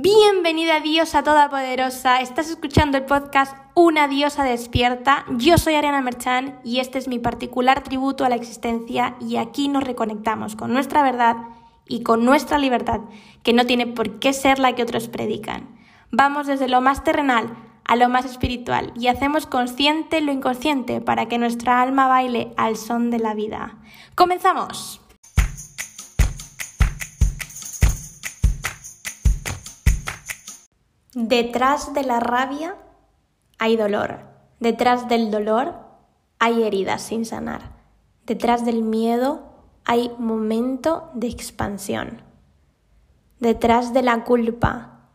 Bienvenida diosa todopoderosa, estás escuchando el podcast Una diosa despierta. Yo soy Ariana Merchan y este es mi particular tributo a la existencia y aquí nos reconectamos con nuestra verdad y con nuestra libertad, que no tiene por qué ser la que otros predican. Vamos desde lo más terrenal a lo más espiritual y hacemos consciente lo inconsciente para que nuestra alma baile al son de la vida. ¡Comenzamos! Detrás de la rabia hay dolor. Detrás del dolor hay heridas sin sanar. Detrás del miedo hay momento de expansión. Detrás de la culpa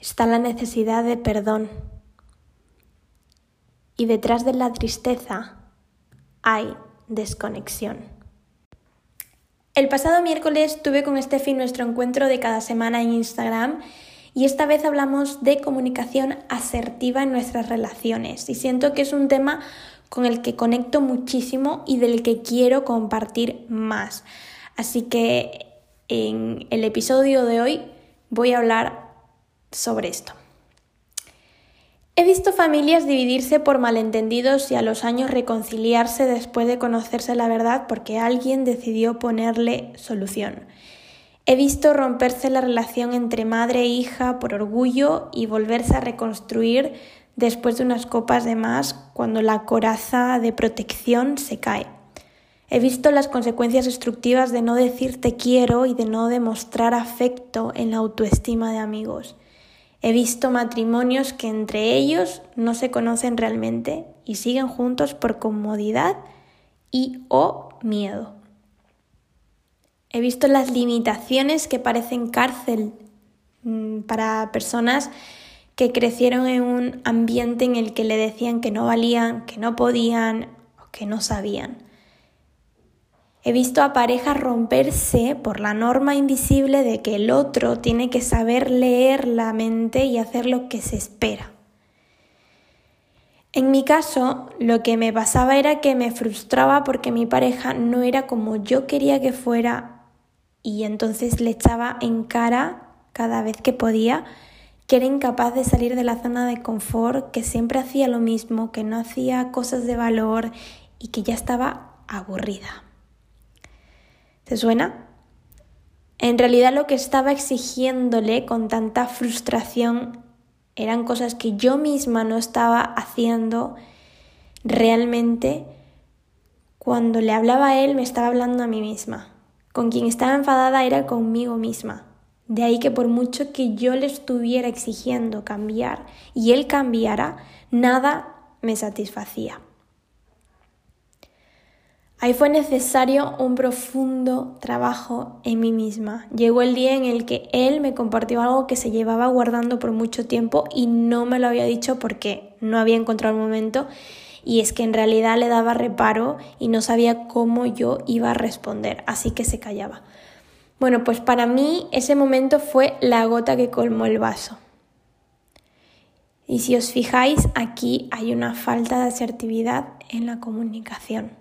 está la necesidad de perdón. Y detrás de la tristeza hay desconexión. El pasado miércoles tuve con Steffi nuestro encuentro de cada semana en Instagram y esta vez hablamos de comunicación asertiva en nuestras relaciones y siento que es un tema con el que conecto muchísimo y del que quiero compartir más. Así que en el episodio de hoy voy a hablar sobre esto. He visto familias dividirse por malentendidos y a los años reconciliarse después de conocerse la verdad porque alguien decidió ponerle solución. He visto romperse la relación entre madre e hija por orgullo y volverse a reconstruir después de unas copas de más cuando la coraza de protección se cae. He visto las consecuencias destructivas de no decir te quiero y de no demostrar afecto en la autoestima de amigos. He visto matrimonios que entre ellos no se conocen realmente y siguen juntos por comodidad y o miedo. He visto las limitaciones que parecen cárcel mm, para personas que crecieron en un ambiente en el que le decían que no valían, que no podían o que no sabían. He visto a parejas romperse por la norma invisible de que el otro tiene que saber leer la mente y hacer lo que se espera. En mi caso, lo que me pasaba era que me frustraba porque mi pareja no era como yo quería que fuera y entonces le echaba en cara cada vez que podía que era incapaz de salir de la zona de confort, que siempre hacía lo mismo, que no hacía cosas de valor y que ya estaba aburrida. ¿Te suena? En realidad lo que estaba exigiéndole con tanta frustración eran cosas que yo misma no estaba haciendo realmente. Cuando le hablaba a él me estaba hablando a mí misma. Con quien estaba enfadada era conmigo misma. De ahí que por mucho que yo le estuviera exigiendo cambiar y él cambiara, nada me satisfacía. Ahí fue necesario un profundo trabajo en mí misma. Llegó el día en el que él me compartió algo que se llevaba guardando por mucho tiempo y no me lo había dicho porque no había encontrado el momento y es que en realidad le daba reparo y no sabía cómo yo iba a responder, así que se callaba. Bueno, pues para mí ese momento fue la gota que colmó el vaso. Y si os fijáis, aquí hay una falta de asertividad en la comunicación.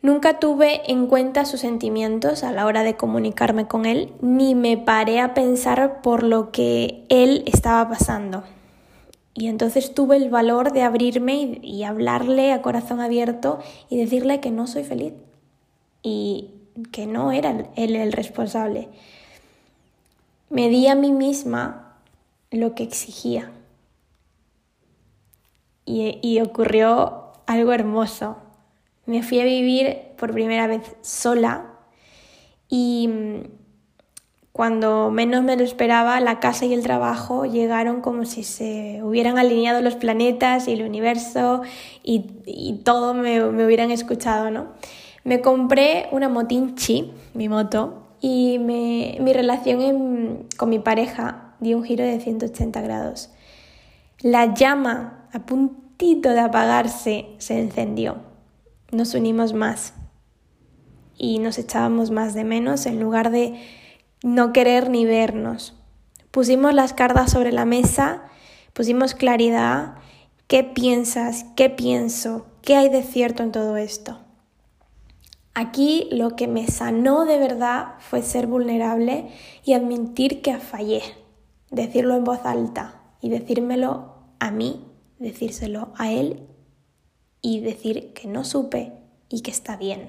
Nunca tuve en cuenta sus sentimientos a la hora de comunicarme con él, ni me paré a pensar por lo que él estaba pasando. Y entonces tuve el valor de abrirme y, hablarle a corazón abierto y decirle que no soy feliz y que no era él el responsable. Me di a mí misma lo que exigía. Y, y ocurrió algo hermoso. Me fui a vivir por primera vez sola y cuando menos me lo esperaba, la casa y el trabajo llegaron como si se hubieran alineado los planetas y el universo y, todo me, hubieran escuchado, ¿no? Me compré una motinchi, mi moto, y mi relación con mi pareja dio un giro de 180 grados. La llama, a puntito de apagarse, se encendió. Nos unimos más y nos echábamos más de menos en lugar de no querer ni vernos. Pusimos las cartas sobre la mesa, pusimos claridad, qué piensas, qué pienso, qué hay de cierto en todo esto. Aquí lo que me sanó de verdad fue ser vulnerable y admitir que fallé, decirlo en voz alta y decírmelo a mí, decírselo a él y decir que no supe y que está bien.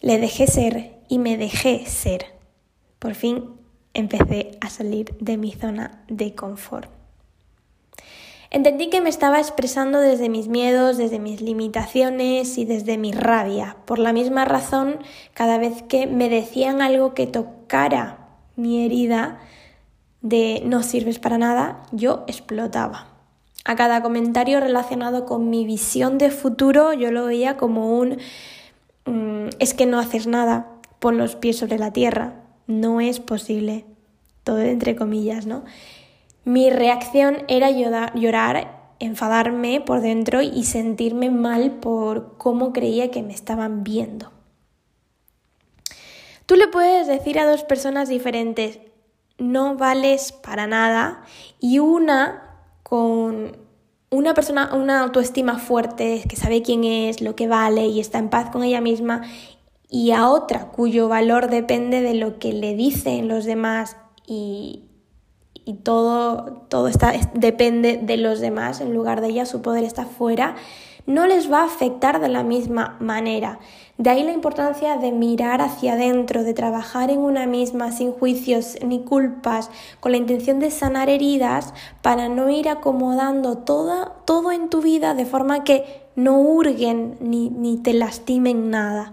Le dejé ser y me dejé ser. Por fin empecé a salir de mi zona de confort. Entendí que me estaba expresando desde mis miedos, desde mis limitaciones y desde mi rabia. Por la misma razón, cada vez que me decían algo que tocara mi herida de no sirves para nada, yo explotaba. A cada comentario relacionado con mi visión de futuro, yo lo veía como un mm, es que no haces nada, pon los pies sobre la tierra, no es posible, todo entre comillas, ¿no? Mi reacción era llorar, enfadarme por dentro y sentirme mal por cómo creía que me estaban viendo. Tú le puedes decir a dos personas diferentes, no vales para nada, y una con una persona, una autoestima fuerte, que sabe quién es, lo que vale y está en paz con ella misma, y a otra cuyo valor depende de lo que le dicen los demás y, y todo, todo está, depende de los demás, en lugar de ella su poder está fuera, no les va a afectar de la misma manera. De ahí la importancia de mirar hacia adentro, de trabajar en una misma sin juicios ni culpas, con la intención de sanar heridas para no ir acomodando todo, todo en tu vida de forma que no hurguen ni, ni te lastimen nada.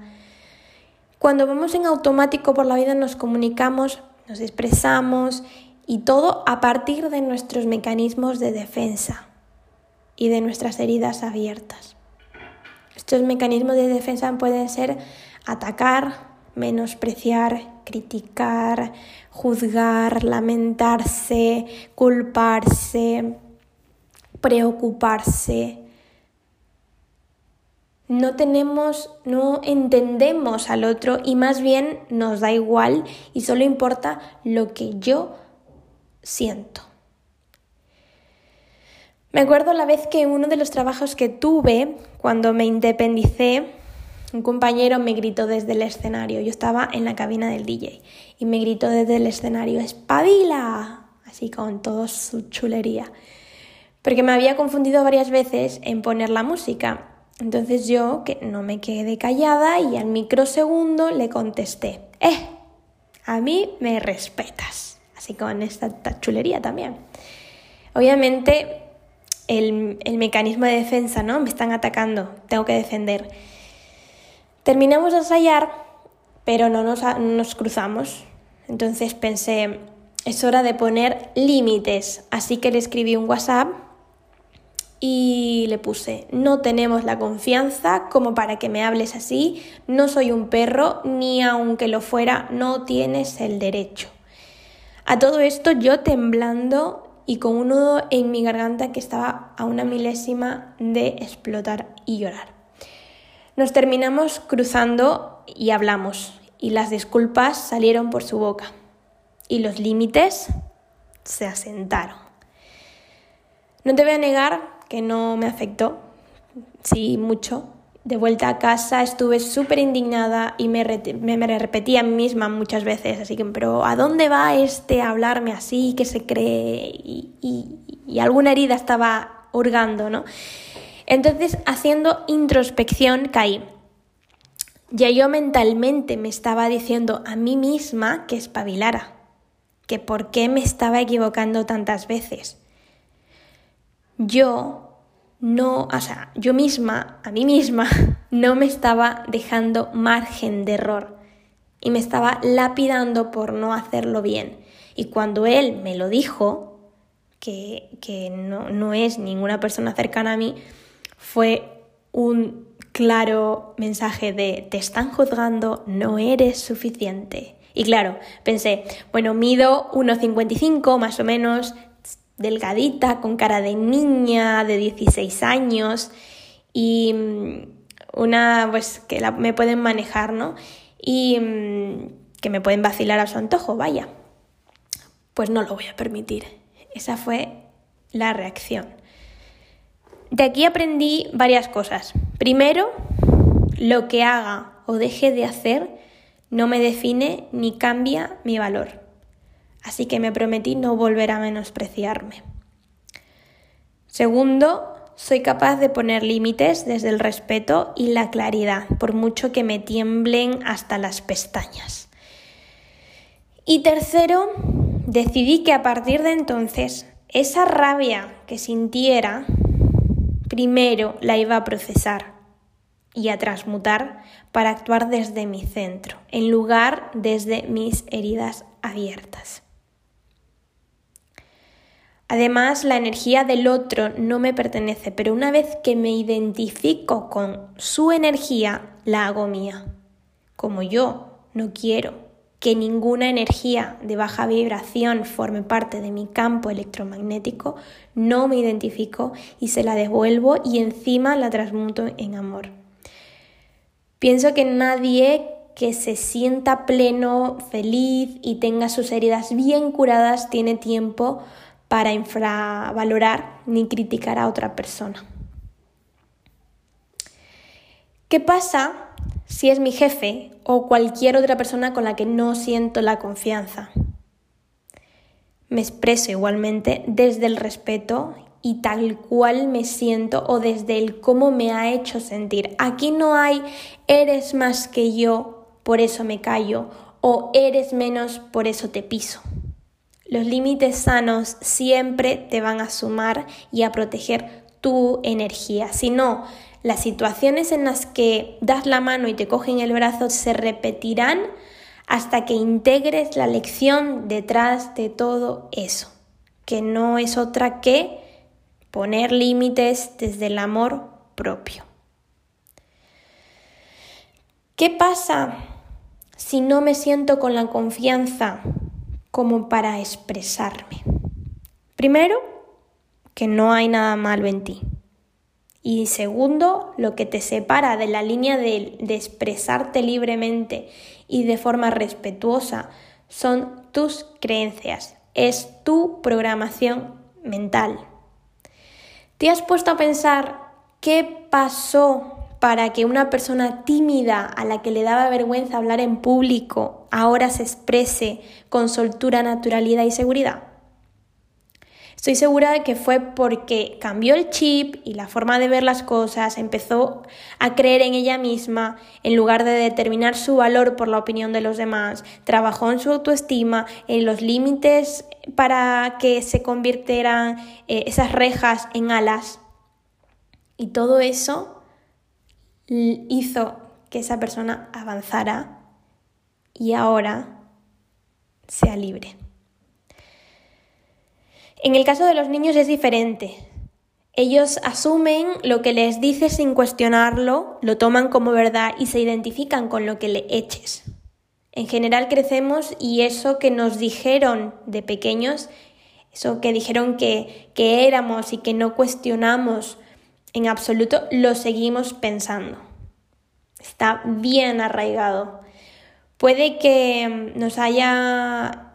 Cuando vamos en automático por la vida nos comunicamos, nos expresamos y todo a partir de nuestros mecanismos de defensa y de nuestras heridas abiertas. Estos mecanismos de defensa pueden ser atacar, menospreciar, criticar, juzgar, lamentarse, culparse, preocuparse. No tenemos, no entendemos al otro y más bien nos da igual y solo importa lo que yo siento. Me acuerdo la vez que uno de los trabajos que tuve cuando me independicé, un compañero me gritó desde el escenario. Yo estaba en la cabina del DJ y me gritó desde el escenario, ¡espabila! Así con toda su chulería. Porque me había confundido varias veces en poner la música. Entonces yo, que no me quedé callada y al microsegundo le contesté, ¡eh! A mí me respetas así con esta chulería también. Obviamente el, mecanismo de defensa, ¿no? Me están atacando, tengo que defender. Terminamos de ensayar, pero no nos, nos cruzamos. Entonces pensé, es hora de poner límites. Así que le escribí un WhatsApp y le puse, no tenemos la confianza como para que me hables así, no soy un perro, ni aunque lo fuera, no tienes el derecho. A todo esto yo temblando y con un nudo en mi garganta que estaba a una milésima de explotar y llorar. Nos terminamos cruzando y hablamos, y las disculpas salieron por su boca, y los límites se asentaron. No te voy a negar que no me afectó, sí, mucho, de vuelta a casa estuve súper indignada y me, me, repetía a mí misma muchas veces, así que, pero ¿a dónde va este a hablarme así, que se cree? Y, y alguna herida estaba hurgando, ¿no? Entonces, haciendo introspección, caí. Ya yo mentalmente me estaba diciendo a mí misma que espabilara, que por qué me estaba equivocando tantas veces. Yo no, o sea, yo misma, a mí misma, no me estaba dejando margen de error y me estaba lapidando por no hacerlo bien. Y cuando él me lo dijo, que, que no, no es ninguna persona cercana a mí, fue un claro mensaje de te están juzgando, no eres suficiente. Y claro, pensé, bueno, mido 1,55 más o menos, delgadita, con cara de niña de 16 años y mm, una pues que me pueden manejar, ¿no? Y mm, que me pueden vacilar a su antojo, vaya. Pues no lo voy a permitir. Esa fue la reacción. De aquí aprendí varias cosas. Primero, lo que haga o deje de hacer no me define ni cambia mi valor. Así que me prometí no volver a menospreciarme. Segundo, soy capaz de poner límites desde el respeto y la claridad, por mucho que me tiemblen hasta las pestañas. Y tercero, decidí que a partir de entonces esa rabia que sintiera, primero la iba a procesar y a transmutar para actuar desde mi centro, en lugar desde mis heridas abiertas. Además, la energía del otro no me pertenece, pero una vez que me identifico con su energía, la hago mía. Como yo no quiero que ninguna energía de baja vibración forme parte de mi campo electromagnético, no me identifico y se la devuelvo y encima la transmuto en amor. Pienso que nadie que se sienta pleno, feliz y tenga sus heridas bien curadas tiene tiempo para infravalorar ni criticar a otra persona. ¿Qué pasa si es mi jefe o cualquier otra persona con la que no siento la confianza? Me expreso igualmente desde el respeto y tal cual me siento o desde el cómo me ha hecho sentir. Aquí no hay eres más que yo, por eso me callo, o eres menos, por eso te piso. Los límites sanos siempre te van a sumar y a proteger tu energía. Si no, las situaciones en las que das la mano y te cogen el brazo se repetirán hasta que integres la lección detrás de todo eso, que no es otra que poner límites desde el amor propio. ¿Qué pasa si no me siento con la confianza como para expresarme. Primero, que no hay nada malo en ti. Y segundo, lo que te separa de la línea de, expresarte libremente y de forma respetuosa son tus creencias, es tu programación mental. ¿Te has puesto a pensar qué pasó para que una persona tímida a la que le daba vergüenza hablar en público ahora se exprese con soltura, naturalidad y seguridad? Estoy segura de que fue porque cambió el chip y la forma de ver las cosas, empezó a creer en ella misma en lugar de determinar su valor por la opinión de los demás, trabajó en su autoestima, en los límites para que se convirtieran eh, esas rejas en alas. Y todo eso hizo que esa persona avanzara y ahora sea libre. En el caso de los niños es diferente. Ellos asumen lo que les dices sin cuestionarlo, lo toman como verdad y se identifican con lo que le eches. En general crecemos y eso que nos dijeron de pequeños, eso que dijeron que, que éramos y que no cuestionamos en absoluto lo seguimos pensando. Está bien arraigado. Puede que mm, nos haya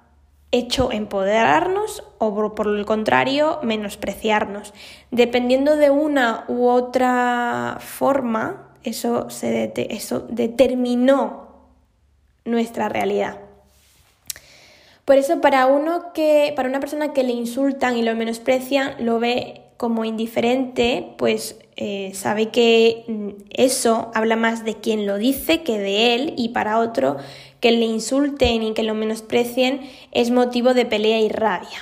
hecho empoderarnos o por el contrario menospreciarnos. Dependiendo de una u otra forma, eso, se eso determinó nuestra realidad. Por eso para uno que para una persona que le insultan y lo menosprecian lo ve como indiferente, pues eh, sabe que mm, eso habla más de quien lo dice que de él y para otro que le insulten y que lo menosprecien es motivo de pelea y rabia.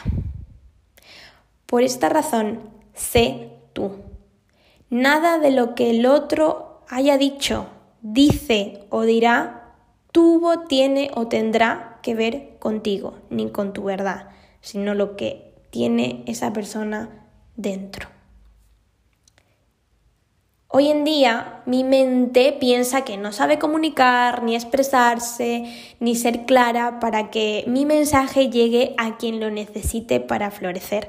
Por esta razón, sé tú. Nada de lo que el otro haya dicho, dice o dirá tuvo, tiene o tendrá que ver contigo, ni con tu verdad, sino lo que tiene esa persona dentro. Hoy en día mi mente piensa que no sabe comunicar, ni expresarse, ni ser clara para que mi mensaje llegue a quien lo necesite para florecer.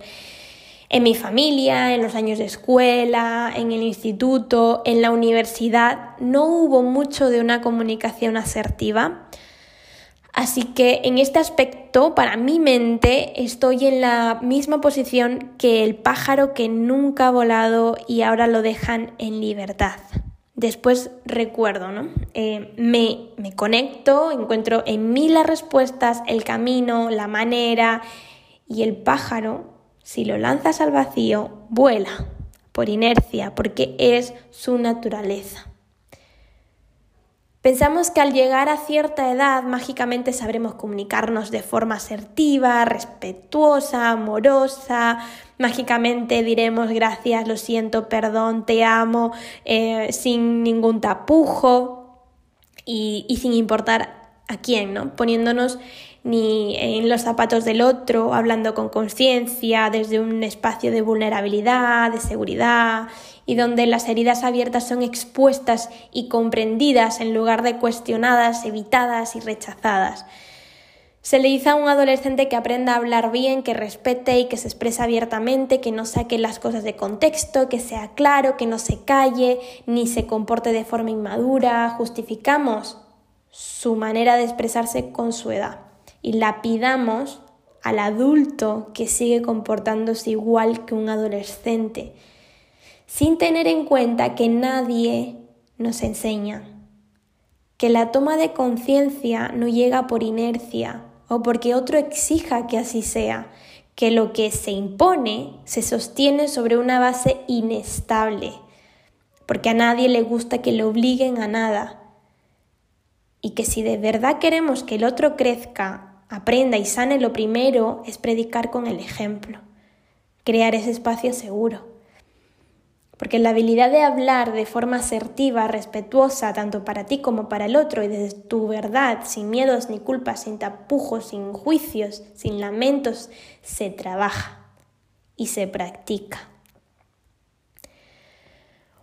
En mi familia, en los años de escuela, en el instituto, en la universidad, no hubo mucho de una comunicación asertiva. Así que en este aspecto, para mi mente, estoy en la misma posición que el pájaro que nunca ha volado y ahora lo dejan en libertad. después recuerdo, ¿no? Eh, me, me conecto, encuentro en mí las respuestas, el camino, la manera y el pájaro, si lo lanzas al vacío, vuela por inercia, porque es su naturaleza. Pensamos que al llegar a cierta edad mágicamente sabremos comunicarnos de forma asertiva, respetuosa, amorosa, mágicamente diremos gracias, lo siento, perdón, te amo, eh, sin ningún tapujo y, y sin importar a quién, ¿no? Poniéndonos ni en los zapatos del otro, hablando con conciencia, desde un espacio de vulnerabilidad, de seguridad, y donde las heridas abiertas son expuestas y comprendidas en lugar de cuestionadas, evitadas y rechazadas. Se le dice a un adolescente que aprenda a hablar bien, que respete y que se exprese abiertamente, que no saque las cosas de contexto, que sea claro, que no se calle, ni se comporte de forma inmadura. Justificamos su manera de expresarse con su edad y lapidamos al adulto que sigue comportándose igual que un adolescente, sin tener en cuenta que nadie nos enseña, que la toma de conciencia no llega por inercia o porque otro exija que así sea, que lo que se impone se sostiene sobre una base inestable, porque a nadie le gusta que le obliguen a nada, y que si de verdad queremos que el otro crezca aprenda y sane, lo primero es predicar con el ejemplo, crear ese espacio seguro. Porque la habilidad de hablar de forma asertiva, respetuosa, tanto para ti como para el otro, y desde tu verdad, sin miedos ni culpas, sin tapujos, sin juicios, sin lamentos, se trabaja y se practica.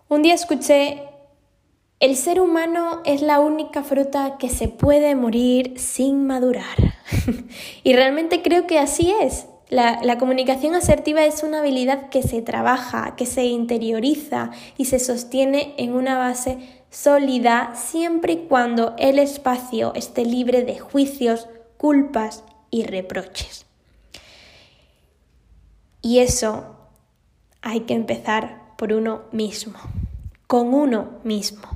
Un día escuché el ser humano es la única fruta que se puede morir sin madurar. y realmente creo que así es. La, la, comunicación asertiva es una habilidad que se trabaja, que se interioriza y se sostiene en una base sólida siempre y cuando el espacio esté libre de juicios, culpas y reproches. Y eso hay que empezar por uno mismo, con uno mismo.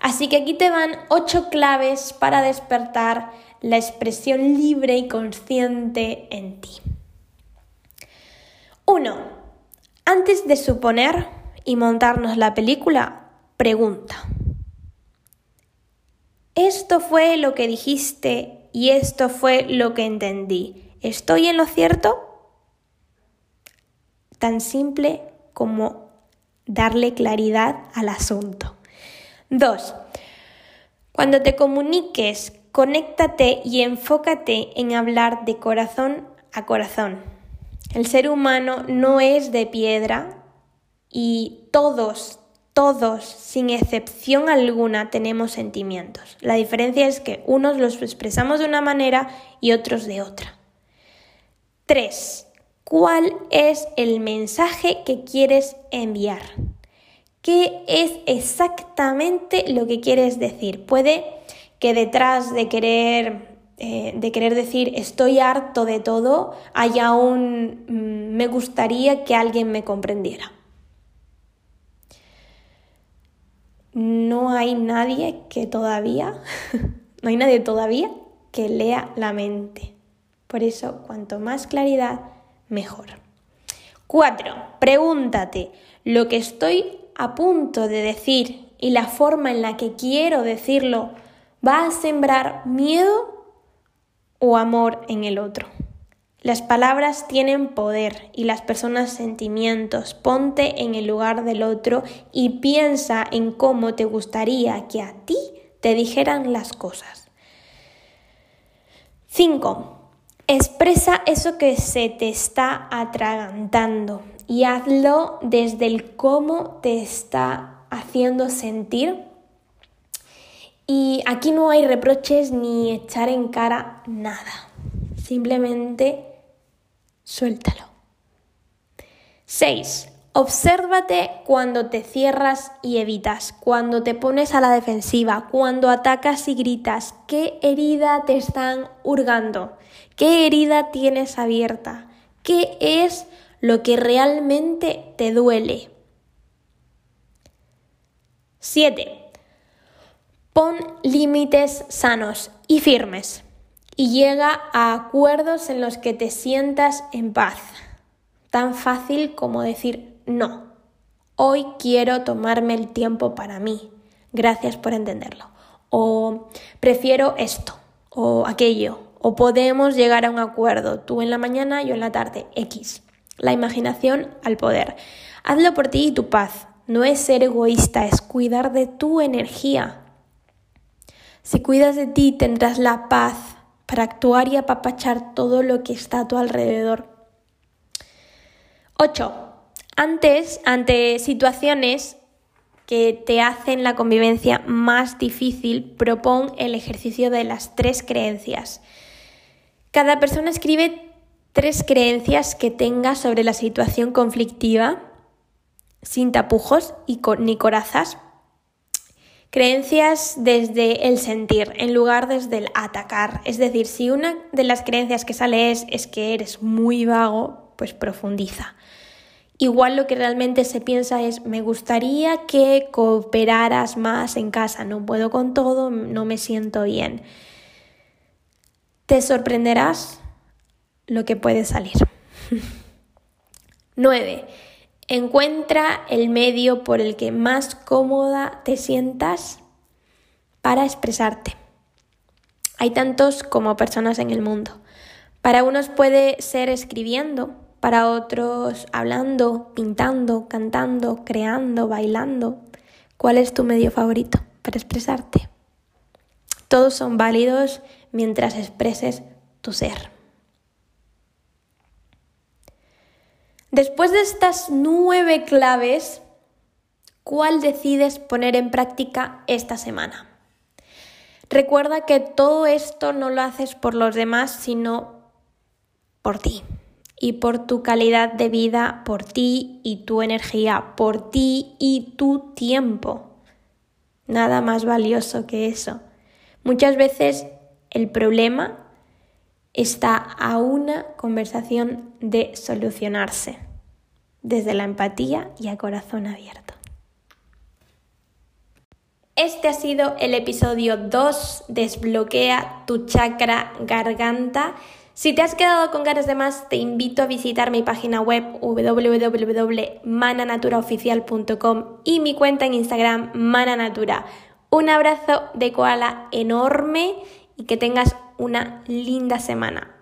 Así que aquí te van ocho claves para despertar la expresión libre y consciente en ti. 1. Antes de suponer y montarnos la película, pregunta. Esto fue lo que dijiste y esto fue lo que entendí. ¿Estoy en lo cierto? Tan simple como darle claridad al asunto. Dos, cuando te comuniques, conéctate y enfócate en hablar de corazón a corazón. El ser humano no es de piedra y todos, todos, sin excepción alguna, tenemos sentimientos. La diferencia es que unos los expresamos de una manera y otros de otra. Tres, ¿cuál es el mensaje que quieres enviar? qué es exactamente lo que quieres decir. Puede que detrás de querer, eh, de querer decir estoy harto de todo haya un mm, me gustaría que alguien me comprendiera. No hay nadie que todavía, no hay nadie todavía que lea la mente. Por eso, cuanto más claridad, mejor. Cuatro, pregúntate, ¿lo que estoy a punto de decir y la forma en la que quiero decirlo va a sembrar miedo o amor en el otro. Las palabras tienen poder y las personas sentimientos. Ponte en el lugar del otro y piensa en cómo te gustaría que a ti te dijeran las cosas. 5. Expresa eso que se te está atragantando y hazlo desde el cómo te está haciendo sentir. Y aquí no hay reproches ni echar en cara nada. Simplemente suéltalo. 6. Obsérvate cuando te cierras y evitas, cuando te pones a la defensiva, cuando atacas y gritas. ¿Qué herida te están hurgando? ¿Qué herida tienes abierta? ¿Qué es lo que realmente te duele. 7. Pon límites sanos y firmes y llega a acuerdos en los que te sientas en paz. Tan fácil como decir no. Hoy quiero tomarme el tiempo para mí. Gracias por entenderlo. O prefiero esto o aquello. O podemos llegar a un acuerdo. Tú en la mañana, yo en la tarde. X. La imaginación al poder. Hazlo por ti y tu paz. No es ser egoísta, es cuidar de tu energía. Si cuidas de ti, tendrás la paz para actuar y apapachar todo lo que está a tu alrededor. 8. Antes, ante situaciones que te hacen la convivencia más difícil, propon el ejercicio de las tres creencias. Cada persona escribe tres creencias que tenga sobre la situación conflictiva, sin tapujos y ni corazas. Creencias desde el sentir, en lugar desde el atacar. Es decir, si una de las creencias que sale es, es que eres muy vago, pues profundiza. Igual lo que realmente se piensa es, me gustaría que cooperaras más en casa, no puedo con todo, no me siento bien. Te sorprenderás lo que puede salir. 9. Encuentra el medio por el que más cómoda te sientas para expresarte. Hay tantos como personas en el mundo. Para unos puede ser escribiendo, para otros hablando, pintando, cantando, creando, bailando. ¿Cuál es tu medio favorito para expresarte? Todos son válidos mientras expreses tu ser. Después de estas nueve claves, ¿cuál decides poner en práctica esta semana? Recuerda que todo esto no lo haces por los demás, sino por ti y por tu calidad de vida, por ti y tu energía, por ti y tu tiempo. Nada más valioso que eso. Muchas veces el problema está a una conversación de solucionarse desde la empatía y a corazón abierto. Este ha sido el episodio 2, Desbloquea tu chakra garganta. Si te has quedado con ganas de más, te invito a visitar mi página web www.mananaturaoficial.com y mi cuenta en Instagram mananatura. Un abrazo de koala enorme y que tengas una linda semana.